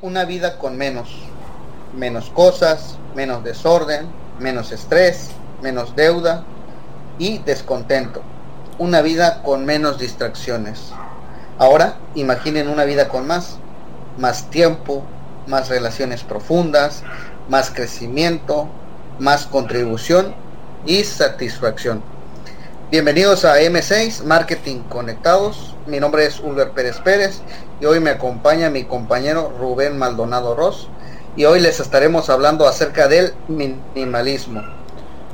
Una vida con menos, menos cosas, menos desorden, menos estrés, menos deuda y descontento. Una vida con menos distracciones. Ahora imaginen una vida con más, más tiempo, más relaciones profundas, más crecimiento, más contribución y satisfacción. Bienvenidos a M6 Marketing Conectados. Mi nombre es Ulver Pérez Pérez y hoy me acompaña mi compañero Rubén Maldonado Ross y hoy les estaremos hablando acerca del minimalismo.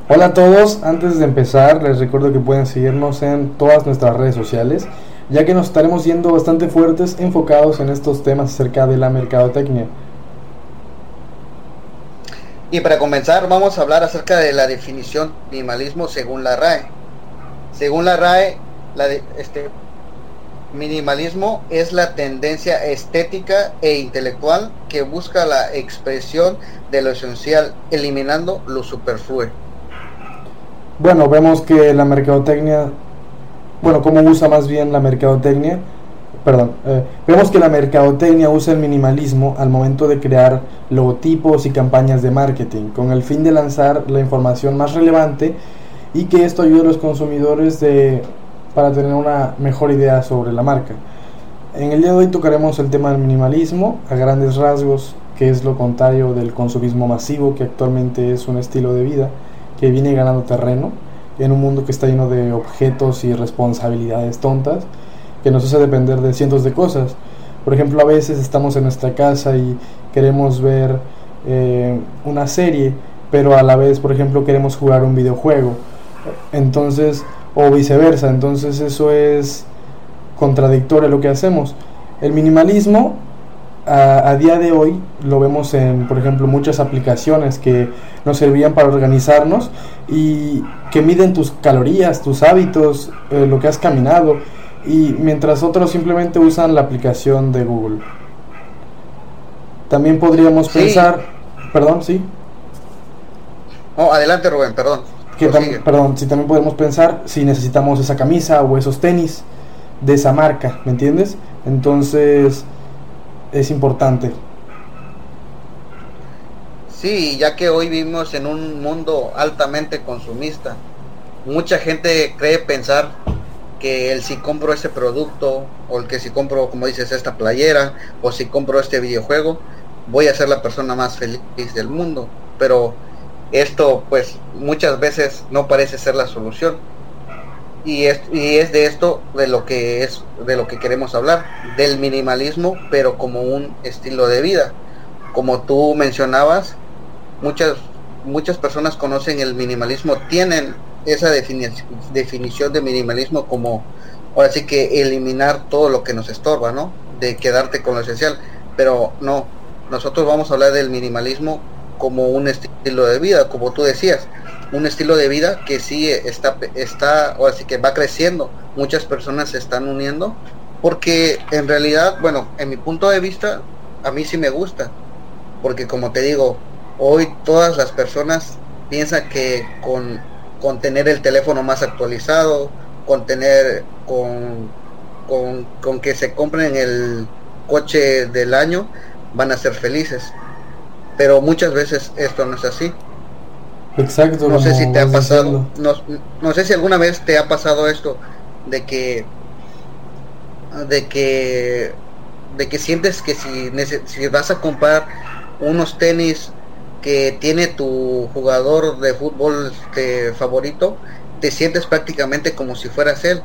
Hola a todos, antes de empezar les recuerdo que pueden seguirnos en todas nuestras redes sociales, ya que nos estaremos yendo bastante fuertes enfocados en estos temas acerca de la mercadotecnia. Y para comenzar vamos a hablar acerca de la definición minimalismo según la RAE. Según la RAE, la este, minimalismo es la tendencia estética e intelectual que busca la expresión de lo esencial, eliminando lo superfluo. Bueno, vemos que la mercadotecnia, bueno, cómo usa más bien la mercadotecnia, perdón, eh, vemos que la mercadotecnia usa el minimalismo al momento de crear logotipos y campañas de marketing, con el fin de lanzar la información más relevante y que esto ayude a los consumidores de, para tener una mejor idea sobre la marca. En el día de hoy tocaremos el tema del minimalismo a grandes rasgos, que es lo contrario del consumismo masivo, que actualmente es un estilo de vida que viene ganando terreno en un mundo que está lleno de objetos y responsabilidades tontas que nos hace depender de cientos de cosas. Por ejemplo, a veces estamos en nuestra casa y queremos ver eh, una serie, pero a la vez, por ejemplo, queremos jugar un videojuego. Entonces, o viceversa, entonces eso es contradictorio a lo que hacemos. El minimalismo a, a, día de hoy lo vemos en, por ejemplo, muchas aplicaciones que nos servían para organizarnos y que miden tus calorías, tus hábitos, eh, lo que has caminado y mientras otros simplemente usan la aplicación de Google. También podríamos Sí. pensar, perdón, sí, Oh, adelante Rubén, perdón. Que tam- Prosigue. perdón, si también podemos pensar si necesitamos esa camisa o esos tenis de esa marca, ¿me entiendes? Entonces es importante. Sí, ya que hoy vivimos en un mundo altamente consumista, mucha gente cree pensar que el si compro ese producto o el que si compro, como dices, esta playera o si compro este videojuego, voy a ser la persona más feliz del mundo. Pero esto, pues, muchas veces no parece ser la solución. Y es, y es de esto de lo que es de lo que queremos hablar, del minimalismo, pero como un estilo de vida. Como tú mencionabas, muchas muchas personas conocen el minimalismo, tienen esa defini- definición de minimalismo como ahora sí que eliminar todo lo que nos estorba, ¿no? De quedarte con lo esencial, pero no, nosotros vamos a hablar del minimalismo como un estilo de vida, como tú decías, un estilo de vida que sí está está ahora sí que va creciendo, muchas personas se están uniendo porque en realidad, bueno, en mi punto de vista a mí sí me gusta, porque como te digo, hoy todas las personas piensan que con, con tener el teléfono más actualizado, con tener, con, con, con que se compren el coche del año, van a ser felices. Pero muchas veces esto no es así. Exacto. No sé si te ha pasado, no, no sé si alguna vez te ha pasado esto de que de que de que sientes que si, si vas a comprar unos tenis que tiene tu jugador de fútbol este, favorito, te sientes prácticamente como si fueras él,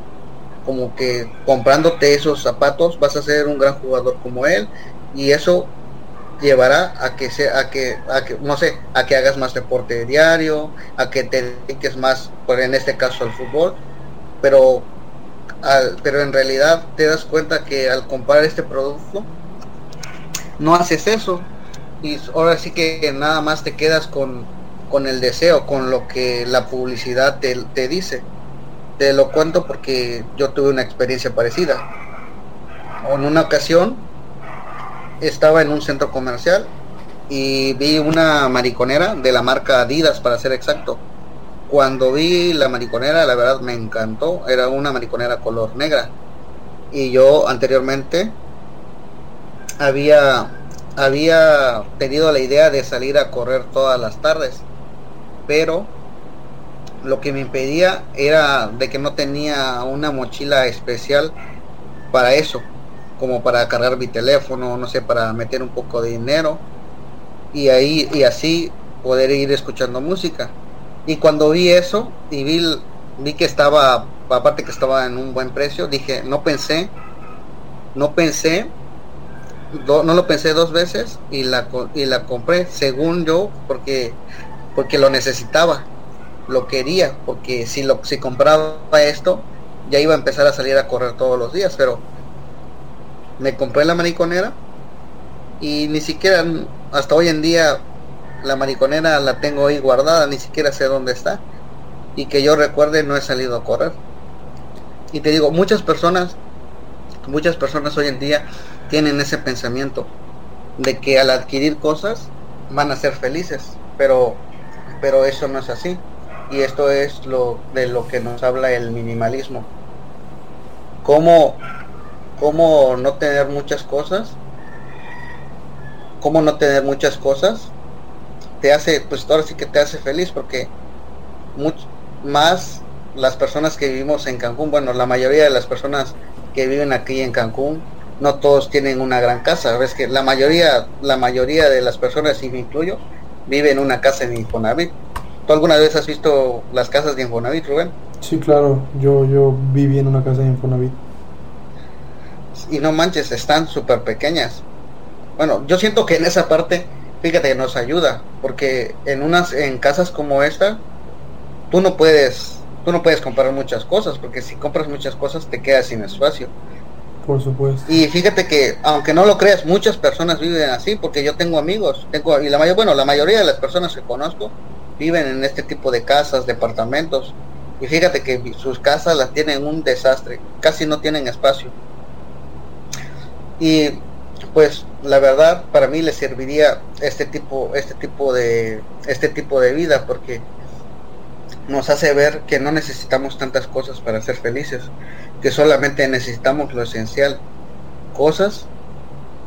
como que comprándote esos zapatos vas a ser un gran jugador como él y eso llevará a que sea a que a que no sé a que hagas más deporte diario a que te dediques más por en este caso al fútbol. Pero al- pero en realidad te das cuenta que al comprar este producto no haces eso. Y ahora sí que nada más te quedas con con el deseo con lo que la publicidad te, te dice. Te lo cuento porque yo tuve una experiencia parecida. En una ocasión estaba en un centro comercial y vi una mariconera de la marca Adidas para ser exacto. Cuando vi la mariconera, la verdad me encantó. Era una mariconera color negra. Y yo anteriormente había, había tenido la idea de salir a correr todas las tardes, pero lo que me impedía era de que no tenía una mochila especial para eso, como para cargar mi teléfono, no sé, para meter un poco de dinero y ahí y así poder ir escuchando música. Y cuando vi eso y vi, vi que estaba, aparte que estaba en un buen precio, dije, no pensé, no pensé, no lo pensé dos veces y la, y la compré, según yo, porque, porque lo necesitaba, lo quería, porque si, lo, si compraba esto, ya iba a empezar a salir a correr todos los días, pero me compré la mariconera y ni siquiera hasta hoy en día la mariconera la tengo ahí guardada, ni siquiera sé dónde está. Y que yo recuerde no he salido a correr. Y te digo, muchas personas, muchas personas hoy en día tienen ese pensamiento de que al adquirir cosas van a ser felices, pero pero eso no es así. Y esto es lo de lo que nos habla el minimalismo. Cómo, cómo no tener muchas cosas, cómo no tener muchas cosas te hace, pues ahora sí que te hace feliz porque mucho más las personas que vivimos en Cancún, bueno, la mayoría de las personas que viven aquí en Cancún, no todos tienen una gran casa, ves que la mayoría, la mayoría de las personas, y me incluyo, viven en una casa en Infonavit. ¿Tú alguna vez has visto las casas de Infonavit, Rubén? Sí, claro, yo, yo viví en una casa de Infonavit. Y no manches, están súper pequeñas. Bueno, yo siento que en esa parte fíjate que nos ayuda, porque en unas, en casas como esta, tú no puedes, tú no puedes comprar muchas cosas, porque si compras muchas cosas te quedas sin espacio. Por supuesto. Y fíjate que, aunque no lo creas, muchas personas viven así, porque yo tengo amigos, tengo, y la mayor, bueno, la mayoría de las personas que conozco viven en este tipo de casas, departamentos, y fíjate que sus casas las tienen un desastre, casi no tienen espacio. Y pues la verdad para mí le serviría este tipo este tipo de este tipo de vida porque nos hace ver que no necesitamos tantas cosas para ser felices que solamente necesitamos lo esencial cosas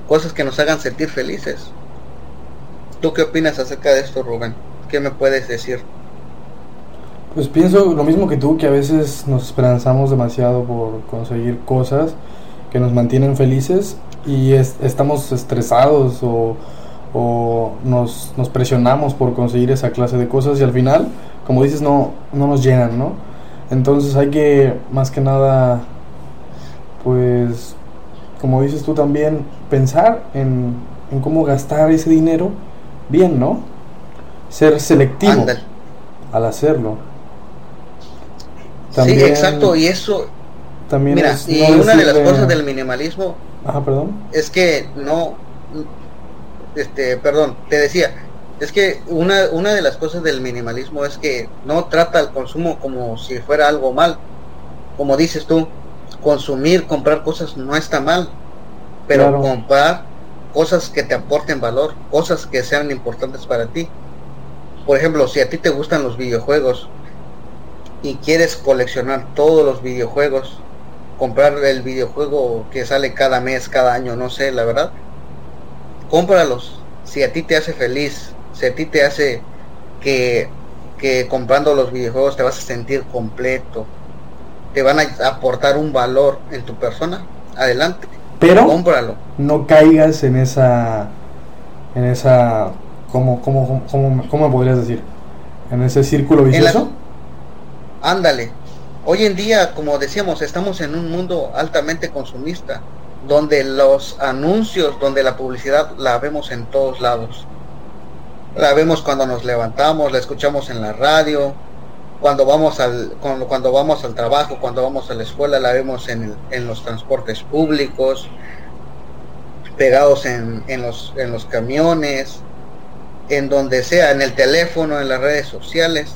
cosas que nos hagan sentir felices. Tú qué opinas acerca de esto Rubén qué me puedes decir pues pienso lo mismo que tú que a veces nos esperanzamos demasiado por conseguir cosas que nos mantienen felices y estamos estresados o, nos, nos, presionamos por conseguir esa clase de cosas y al final, como dices, no, no nos llenan, ¿no? Entonces hay que, más que nada, pues, como dices tú también, pensar en, en cómo gastar ese dinero bien, ¿no? Ser selectivo al hacerlo. sí, exacto, y eso... También Mira, y una de las cosas del minimalismo perdón. Es que no, este, perdón, te decía, es que una, una de las cosas del minimalismo es que no trata el consumo como si fuera algo mal. Como dices tú, consumir, comprar cosas no está mal, pero comprar cosas que te aporten valor, cosas que sean importantes para ti. Por ejemplo, si a ti te gustan los videojuegos y quieres coleccionar todos los videojuegos, comprar el videojuego que sale cada mes, cada año, no sé, la verdad. Cómpralos. Si a ti te hace feliz, si a ti te hace que, que comprando los videojuegos te vas a sentir completo, te van a aportar un valor en tu persona, adelante. Pero cómpralo. No caigas en esa en esa ¿cómo, cómo, cómo, cómo me podrías decir? En ese círculo vicioso. Ándale, Hoy en día, como decíamos, estamos en un mundo altamente consumista, donde los anuncios, donde la publicidad la vemos en todos lados. La vemos cuando nos levantamos, la escuchamos en la radio, cuando vamos al, cuando, vamos al trabajo, cuando vamos a la escuela, la vemos en, en los transportes públicos, pegados en, en, los, en los camiones, en donde sea, en el teléfono, en las redes sociales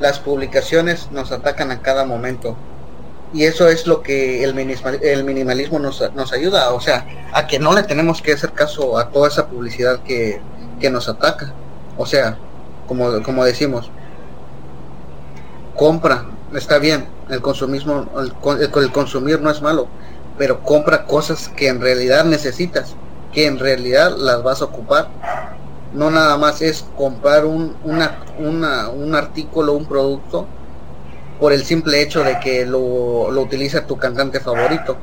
las publicaciones nos atacan a cada momento. Y eso es lo que el, el minimalismo nos, nos ayuda, o sea, a que no le tenemos que hacer caso a toda esa publicidad que, que nos ataca. O sea, como, como decimos, compra, está bien, el consumismo, el, el, consumir no es malo, pero compra cosas que en realidad necesitas. que en realidad las vas a ocupar. No nada más es comprar un, una, una, un artículo, un producto, por el simple hecho de que lo, lo utiliza tu cantante favorito.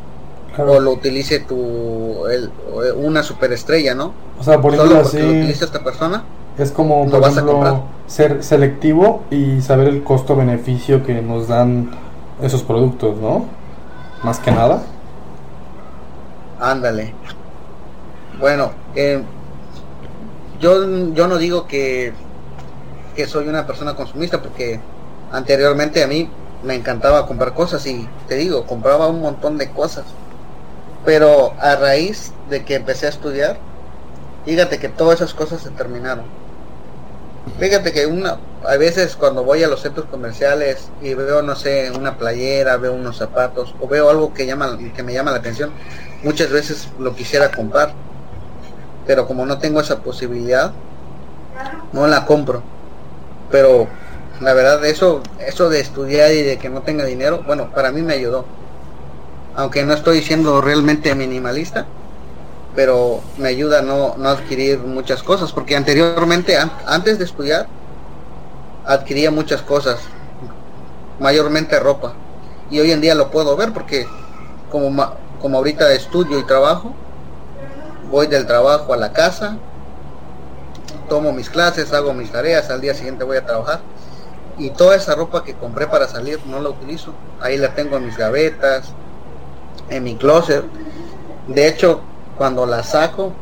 O lo utilice tu el, una superestrella, ¿no? O sea, por así, lo utiliza esta persona. Es como, por ejemplo, ser selectivo y saber el costo-beneficio que nos dan esos productos, ¿no? Más que nada. Ándale. Bueno, eh, yo, yo no digo que, que soy una persona consumista porque anteriormente a mí me encantaba comprar cosas y te digo, compraba un montón de cosas. Pero a raíz de que empecé a estudiar, fíjate que todas esas cosas se terminaron. Fíjate que una, a veces cuando voy a los centros comerciales y veo, no sé, una playera, veo unos zapatos o veo algo que, llama, que me llama la atención, muchas veces lo quisiera comprar. Pero como no tengo esa posibilidad, no la compro. Pero la verdad, eso, eso de estudiar y de que no tenga dinero, bueno, para mí me ayudó. Aunque no estoy siendo realmente minimalista, pero me ayuda a no, no adquirir muchas cosas, porque anteriormente, antes de estudiar, adquiría muchas cosas, mayormente ropa, y hoy en día lo puedo ver porque como, como ahorita estudio y trabajo, voy del trabajo a la casa, tomo mis clases, hago mis tareas, al día siguiente voy a trabajar y toda esa ropa que compré para salir no la utilizo, ahí la tengo en mis gavetas, en mi closet. De hecho, cuando la saco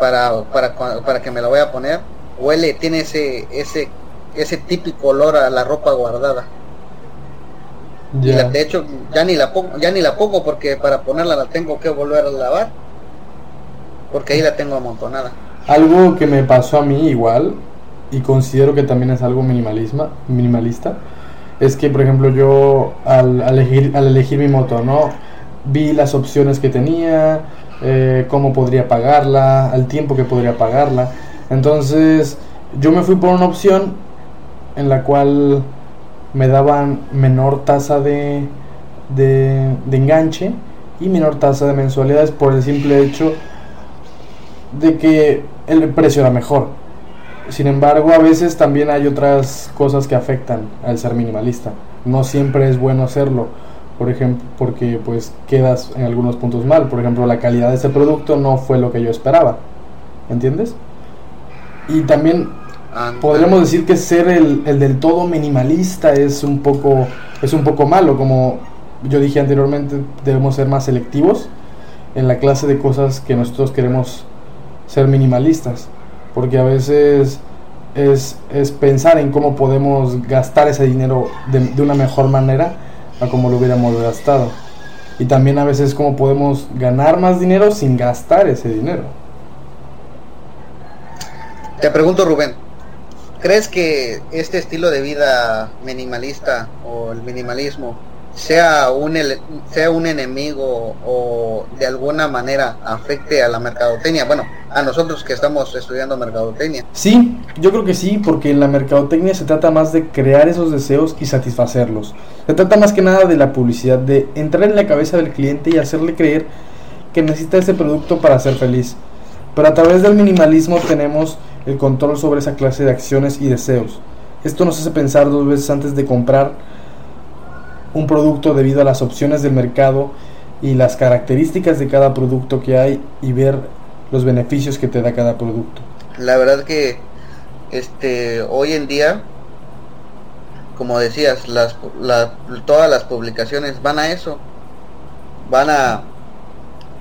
para, para, para que me la voy a poner, huele, tiene ese, ese, ese típico olor a la ropa guardada. de hecho, ya ni la pongo, ya ni la pongo porque para ponerla la tengo que volver a lavar. Porque ahí la tengo amontonada. Algo que me pasó a mí igual, y considero que también es algo minimalismo minimalista, es que, por ejemplo, yo al, elegir, al elegir mi moto, ¿no? Vi las opciones que tenía, eh, cómo podría pagarla, al tiempo que podría pagarla. Entonces, yo me fui por una opción en la cual me daban menor tasa de, de, de enganche y menor tasa de mensualidades por el simple hecho de que el precio era mejor. Sin embargo, a veces también hay otras cosas que afectan al ser minimalista. No siempre es bueno hacerlo por ejemplo, porque pues quedas en algunos puntos mal. Por ejemplo, la calidad de ese producto no fue lo que yo esperaba. ¿Entiendes? Y también podríamos decir que ser el, el, del todo minimalista es un poco es un poco malo, como yo dije anteriormente, debemos ser más selectivos en la clase de cosas que nosotros queremos ser minimalistas, porque a veces es, pensar en cómo podemos gastar ese dinero de, de una mejor manera a como lo hubiéramos gastado. Y también a veces cómo podemos ganar más dinero sin gastar ese dinero. Te pregunto Rubén, ¿crees que este estilo de vida minimalista o el minimalismo sea un, sea un enemigo o de alguna manera afecte a la mercadotecnia. Bueno, a nosotros que estamos estudiando mercadotecnia. Sí, yo creo que sí, porque en la mercadotecnia se trata más de crear esos deseos y satisfacerlos. Se trata más que nada de la publicidad, de entrar en la cabeza del cliente y hacerle creer que necesita ese producto para ser feliz. Pero a través del minimalismo tenemos el control sobre esa clase de acciones y deseos. Esto nos hace pensar dos veces antes de comprar un producto debido a las opciones del mercado y las características de cada producto que hay y ver los beneficios que te da cada producto. La verdad que este hoy en día como decías, las, todas las publicaciones van a eso, van a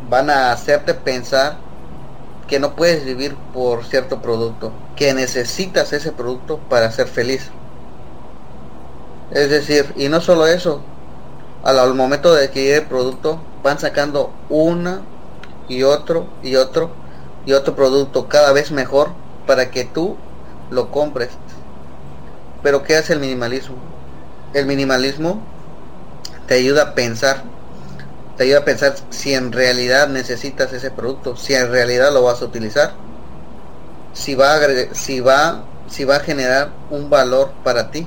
van a hacerte pensar que no puedes vivir por cierto producto, que necesitas ese producto para ser feliz. Es decir, y no solo eso, al, momento de llegue el producto, van sacando una y otro y otro y otro producto cada vez mejor para que tú lo compres. Pero ¿qué hace el minimalismo? El minimalismo te ayuda a pensar, te ayuda a pensar si en realidad necesitas ese producto, si en realidad lo vas a utilizar, si va a generar un valor para ti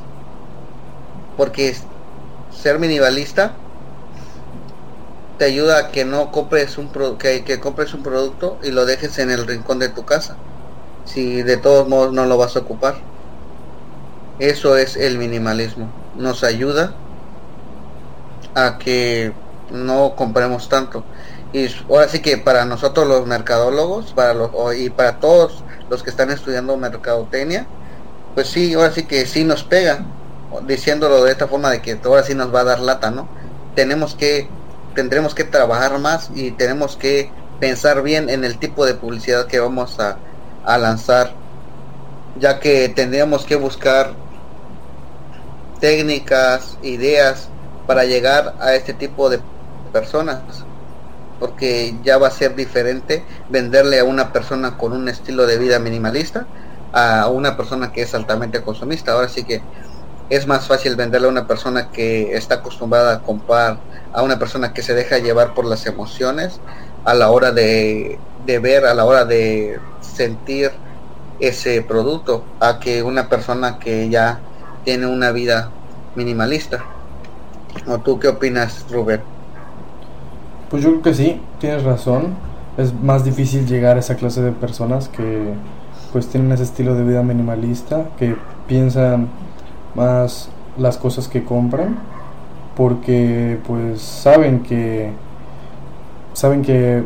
porque ser minimalista te ayuda a que no compres un que, que compres un producto y lo dejes en el rincón de tu casa si de todos modos no lo vas a ocupar. Eso es el minimalismo. Nos ayuda a que no compremos tanto. Y ahora sí que para nosotros los mercadólogos para los y para todos los que están estudiando mercadotecnia pues sí ahora sí que sí nos pega diciéndolo de esta forma de que ahora sí nos va a dar lata no tenemos que tendremos que trabajar más y tenemos que pensar bien en el tipo de publicidad que vamos a, a lanzar ya que tendríamos que buscar técnicas ideas para llegar a este tipo de personas porque ya va a ser diferente venderle a una persona con un estilo de vida minimalista a una persona que es altamente consumista. Ahora sí que es más fácil venderle a una persona que está acostumbrada a comprar, a una persona que se deja llevar por las emociones a la hora de, de ver, a la hora de sentir ese producto, a que una persona que ya tiene una vida minimalista. ¿O tú qué opinas, Rubén? Pues yo creo que sí, tienes razón. Es más difícil llegar a esa clase de personas que pues tienen ese estilo de vida minimalista, que piensan más las cosas que compran, porque pues saben que saben que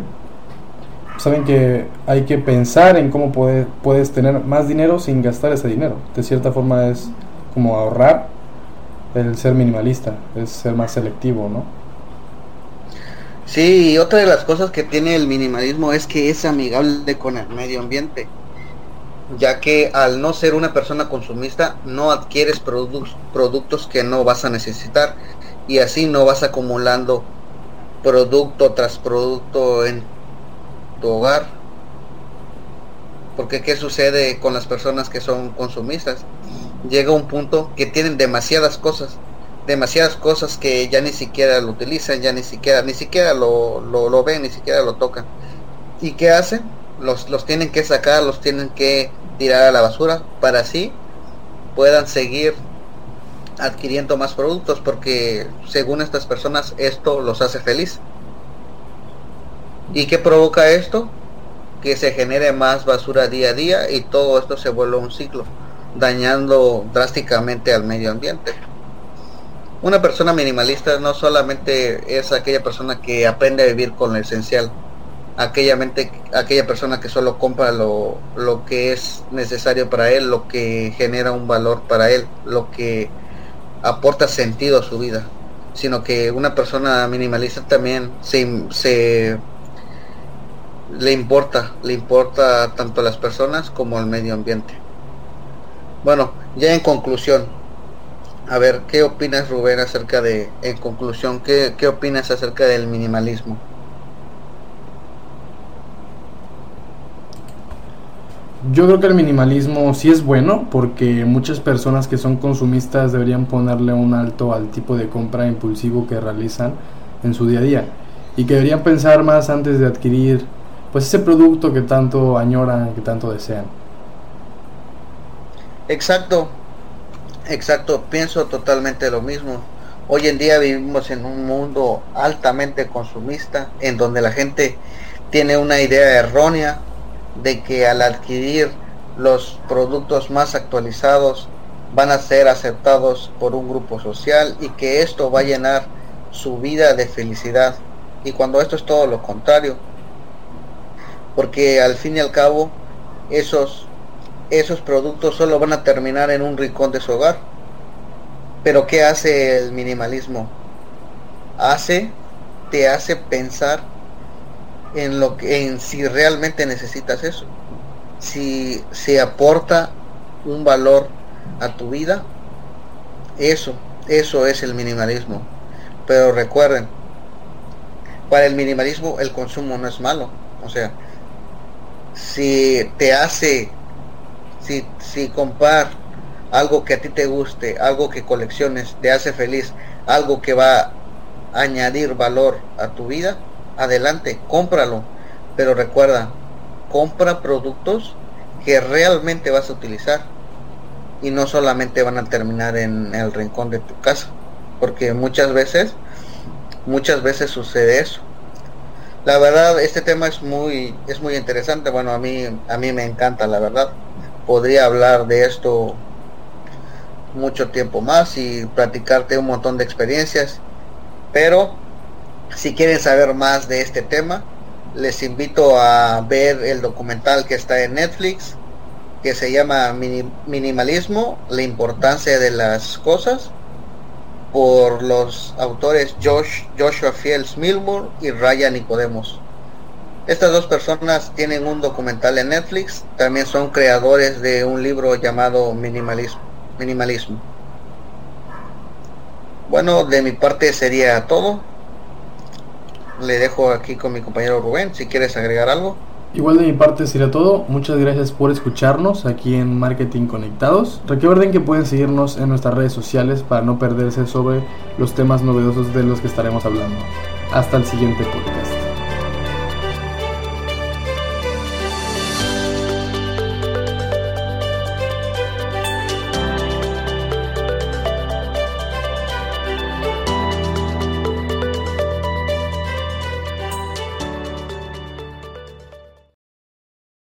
saben que hay que pensar en cómo puede, puedes tener más dinero sin gastar ese dinero. De cierta forma es como ahorrar el ser minimalista, es ser más selectivo, ¿no? Sí, otra de las cosas que tiene el minimalismo es que es amigable con el medio ambiente, ya que al no ser una persona consumista no adquieres productos que no vas a necesitar y así no vas acumulando producto tras producto en tu hogar. Porque ¿qué sucede con las personas que son consumistas? Llega un punto que tienen demasiadas cosas demasiadas cosas que ya ni siquiera lo utilizan, ya ni siquiera, ni siquiera lo, lo, ven, ni siquiera lo tocan. ¿Y qué hacen? Los, los tienen que sacar, los tienen que tirar a la basura para así puedan seguir adquiriendo más productos porque según estas personas esto los hace feliz. ¿Y qué provoca esto? Que se genere más basura día a día y todo esto se vuelve un ciclo, dañando drásticamente al medio ambiente una persona minimalista no solamente es aquella persona que aprende a vivir con lo esencial, aquella, mente, aquella persona que solo compra lo, lo que es necesario para él, lo que genera un valor para él, lo que aporta sentido a su vida, sino que una persona minimalista también se, le importa, le importa tanto a las personas como al medio ambiente. Bueno, ya en conclusión, a ver, ¿qué opinas Rubén acerca de, en conclusión, qué, qué opinas acerca del minimalismo? Yo creo que el minimalismo sí es bueno porque muchas personas que son consumistas deberían ponerle un alto al tipo de compra impulsivo que realizan en su día a día y que deberían pensar más antes de adquirir pues ese producto que tanto añoran, que tanto desean. Exacto, Exacto, pienso totalmente lo mismo. Hoy en día vivimos en un mundo altamente consumista, en donde la gente tiene una idea errónea de que al adquirir los productos más actualizados van a ser aceptados por un grupo social y que esto va a llenar su vida de felicidad. Y cuando esto es todo lo contrario, porque al fin y al cabo esos esos productos solo van a terminar en un rincón de su hogar. Pero ¿qué hace el minimalismo? Hace, te hace pensar en lo que, en si realmente necesitas eso. Si se aporta un valor a tu vida, eso, eso es el minimalismo. Pero recuerden, para el minimalismo el consumo no es malo. O sea, si te hace si, si comprar algo que a ti te guste, algo que colecciones, te hace feliz, algo que va a añadir valor a tu vida, adelante, cómpralo. Pero recuerda, compra productos que realmente vas a utilizar y no solamente van a terminar en el rincón de tu casa, porque muchas veces, muchas veces sucede eso, La verdad, este tema es muy, es muy interesante. Bueno, a mí, a mí me encanta, la verdad. Podría hablar de esto mucho tiempo más y platicarte un montón de experiencias. Pero si quieren saber más de este tema, les invito a ver el documental que está en Netflix, que se llama Minimalismo, la importancia de las cosas, por los autores Josh, Joshua Fields Milmore y Ryan Nicodemos. Estas dos personas tienen un documental en Netflix, también son creadores de un libro llamado Minimalismo. Minimalismo. Bueno, de mi parte sería todo le dejo aquí con mi compañero Rubén, si quieres agregar algo. Igual de mi parte sería todo. Muchas gracias por escucharnos aquí en Marketing Conectados. Recuerden que pueden seguirnos en nuestras redes sociales para no perderse sobre los temas novedosos de los que estaremos hablando. Hasta el siguiente podcast.